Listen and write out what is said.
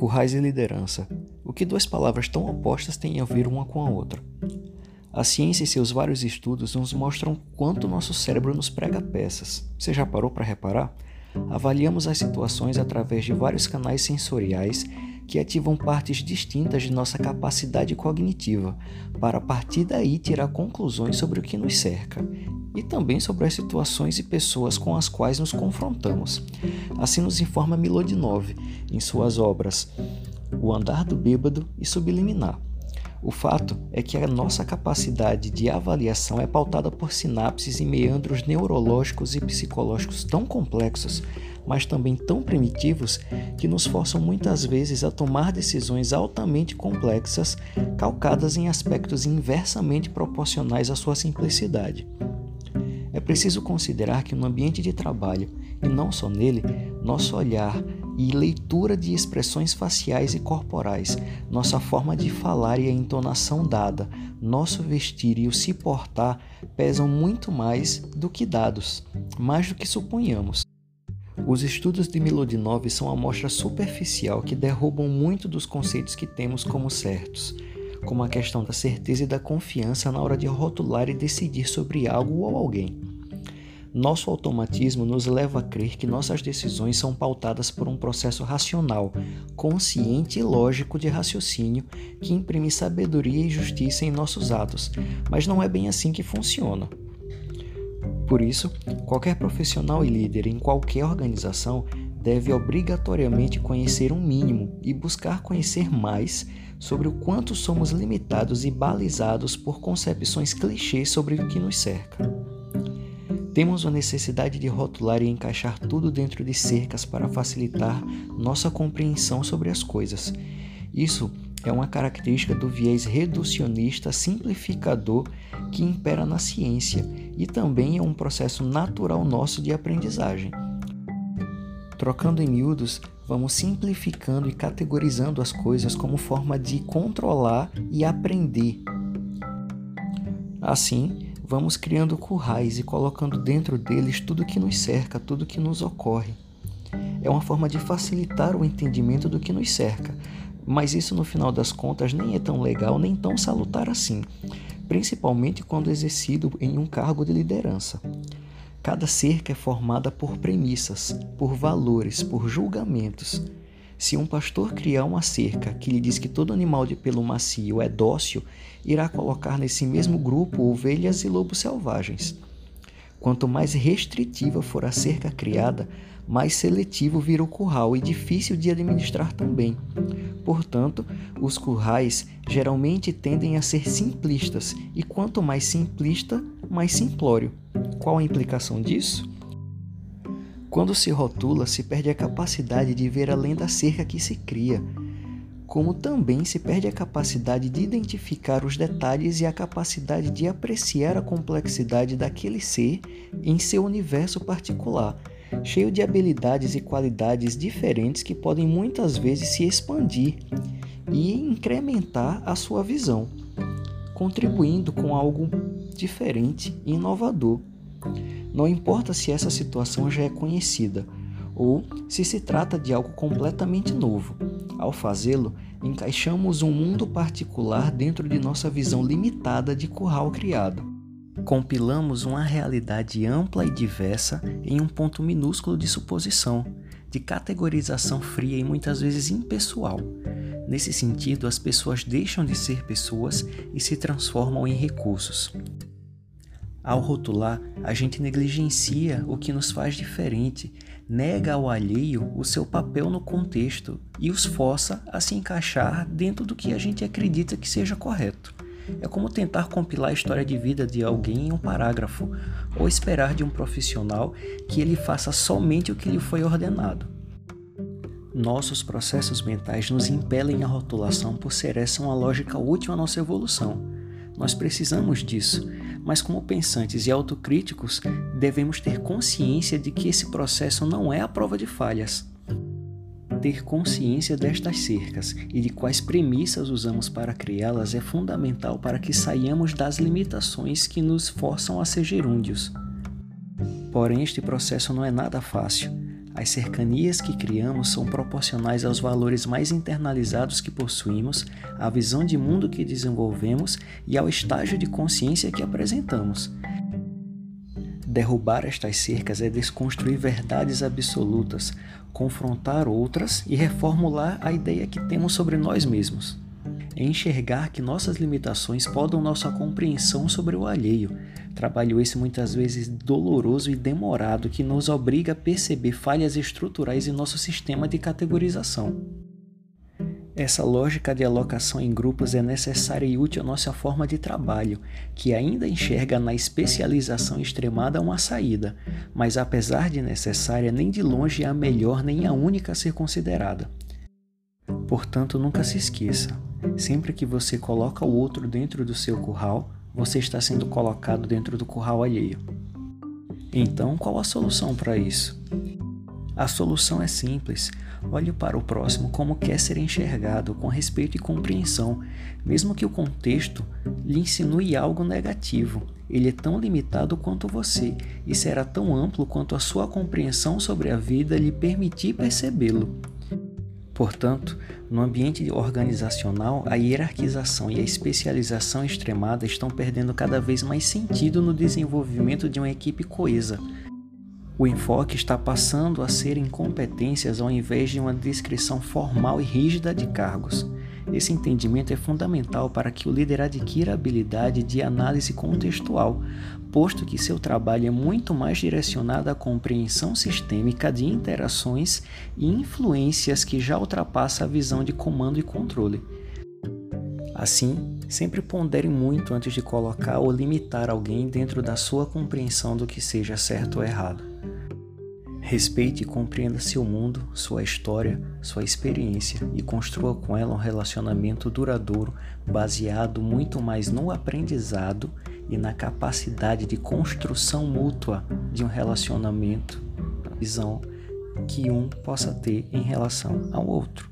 Currais e liderança. O que duas palavras tão opostas têm a ver uma com a outra? A ciência e seus vários estudos nos mostram quanto nosso cérebro nos prega peças. Você já parou para reparar? Avaliamos as situações através de vários canais sensoriais que ativam partes distintas de nossa capacidade cognitiva, para a partir daí tirar conclusões sobre o que nos cerca e também sobre as situações e pessoas com as quais nos confrontamos. Assim nos informa Milodinov em suas obras O Andar do Bêbado e Subliminar. O fato é que a nossa capacidade de avaliação é pautada por sinapses e meandros neurológicos e psicológicos tão complexos, mas também tão primitivos, que nos forçam muitas vezes a tomar decisões altamente complexas, calcadas em aspectos inversamente proporcionais à sua simplicidade. É preciso considerar que no ambiente de trabalho, e não só nele, nosso olhar e leitura de expressões faciais e corporais, nossa forma de falar e a entonação dada, nosso vestir e o se portar pesam muito mais do que dados, mais do que suponhamos. Os estudos de Milodinov são uma amostra superficial que derrubam muito dos conceitos que temos como certos, como a questão da certeza e da confiança na hora de rotular e decidir sobre algo ou alguém. Nosso automatismo nos leva a crer que nossas decisões são pautadas por um processo racional, consciente e lógico de raciocínio que imprime sabedoria e justiça em nossos atos, mas não é bem assim que funciona. Por isso, qualquer profissional e líder em qualquer organização deve obrigatoriamente conhecer um mínimo e buscar conhecer mais sobre o quanto somos limitados e balizados por concepções clichês sobre o que nos cerca. Temos a necessidade de rotular e encaixar tudo dentro de cercas para facilitar nossa compreensão sobre as coisas. Isso é uma característica do viés reducionista simplificador que impera na ciência e também é um processo natural nosso de aprendizagem. Trocando em miúdos, vamos simplificando e categorizando as coisas como forma de controlar e aprender. Assim, vamos criando currais e colocando dentro deles tudo que nos cerca, tudo que nos ocorre. É uma forma de facilitar o entendimento do que nos cerca, mas isso no final das contas nem é tão legal nem tão salutar assim, principalmente quando exercido em um cargo de liderança. Cada cerca é formada por premissas, por valores, por julgamentos. Se um pastor criar uma cerca que lhe diz que todo animal de pelo macio é dócil, irá colocar nesse mesmo grupo ovelhas e lobos selvagens. Quanto mais restritiva for a cerca criada, mais seletivo vira o curral e difícil de administrar também. Portanto, os currais geralmente tendem a ser simplistas, e quanto mais simplista, mais simplório. Qual a implicação disso? Quando se rotula, se perde a capacidade de ver além da cerca que se cria, como também se perde a capacidade de identificar os detalhes e a capacidade de apreciar a complexidade daquele ser em seu universo particular, cheio de habilidades e qualidades diferentes que podem muitas vezes se expandir e incrementar a sua visão, contribuindo com algo diferente e inovador. Não importa se essa situação já é conhecida ou se se trata de algo completamente novo. Ao fazê-lo, encaixamos um mundo particular dentro de nossa visão limitada de curral criado. Compilamos uma realidade ampla e diversa em um ponto minúsculo de suposição, de categorização fria e muitas vezes impessoal. Nesse sentido, as pessoas deixam de ser pessoas e se transformam em recursos. Ao rotular, a gente negligencia o que nos faz diferente, nega ao alheio o seu papel no contexto e os força a se encaixar dentro do que a gente acredita que seja correto. É como tentar compilar a história de vida de alguém em um parágrafo, ou esperar de um profissional que ele faça somente o que lhe foi ordenado. Nossos processos mentais nos impelem à rotulação por ser essa uma lógica útil à nossa evolução. Nós precisamos disso, mas como pensantes e autocríticos, devemos ter consciência de que esse processo não é a prova de falhas. Ter consciência destas cercas e de quais premissas usamos para criá-las é fundamental para que saiamos das limitações que nos forçam a ser gerúndios. Porém, este processo não é nada fácil. As cercanias que criamos são proporcionais aos valores mais internalizados que possuímos, à visão de mundo que desenvolvemos e ao estágio de consciência que apresentamos. Derrubar estas cercas é desconstruir verdades absolutas, confrontar outras e reformular a ideia que temos sobre nós mesmos. É enxergar que nossas limitações podam nossa compreensão sobre o alheio, trabalho esse muitas vezes doloroso e demorado que nos obriga a perceber falhas estruturais em nosso sistema de categorização. Essa lógica de alocação em grupos é necessária e útil à nossa forma de trabalho, que ainda enxerga na especialização extremada uma saída, mas apesar de necessária, nem de longe é a melhor nem a única a ser considerada. Portanto, nunca se esqueça: sempre que você coloca o outro dentro do seu curral, você está sendo colocado dentro do curral alheio. Então, qual a solução para isso? A solução é simples. Olhe para o próximo como quer ser enxergado, com respeito e compreensão, mesmo que o contexto lhe insinue algo negativo. Ele é tão limitado quanto você e será tão amplo quanto a sua compreensão sobre a vida lhe permitir percebê-lo. Portanto, no ambiente organizacional, a hierarquização e a especialização extremada estão perdendo cada vez mais sentido no desenvolvimento de uma equipe coesa. O enfoque está passando a ser em competências ao invés de uma descrição formal e rígida de cargos. Esse entendimento é fundamental para que o líder adquira a habilidade de análise contextual, posto que seu trabalho é muito mais direcionado à compreensão sistêmica de interações e influências que já ultrapassa a visão de comando e controle. Assim, sempre pondere muito antes de colocar ou limitar alguém dentro da sua compreensão do que seja certo ou errado. Respeite e compreenda seu mundo, sua história, sua experiência e construa com ela um relacionamento duradouro baseado muito mais no aprendizado e na capacidade de construção mútua de um relacionamento, visão que um possa ter em relação ao outro.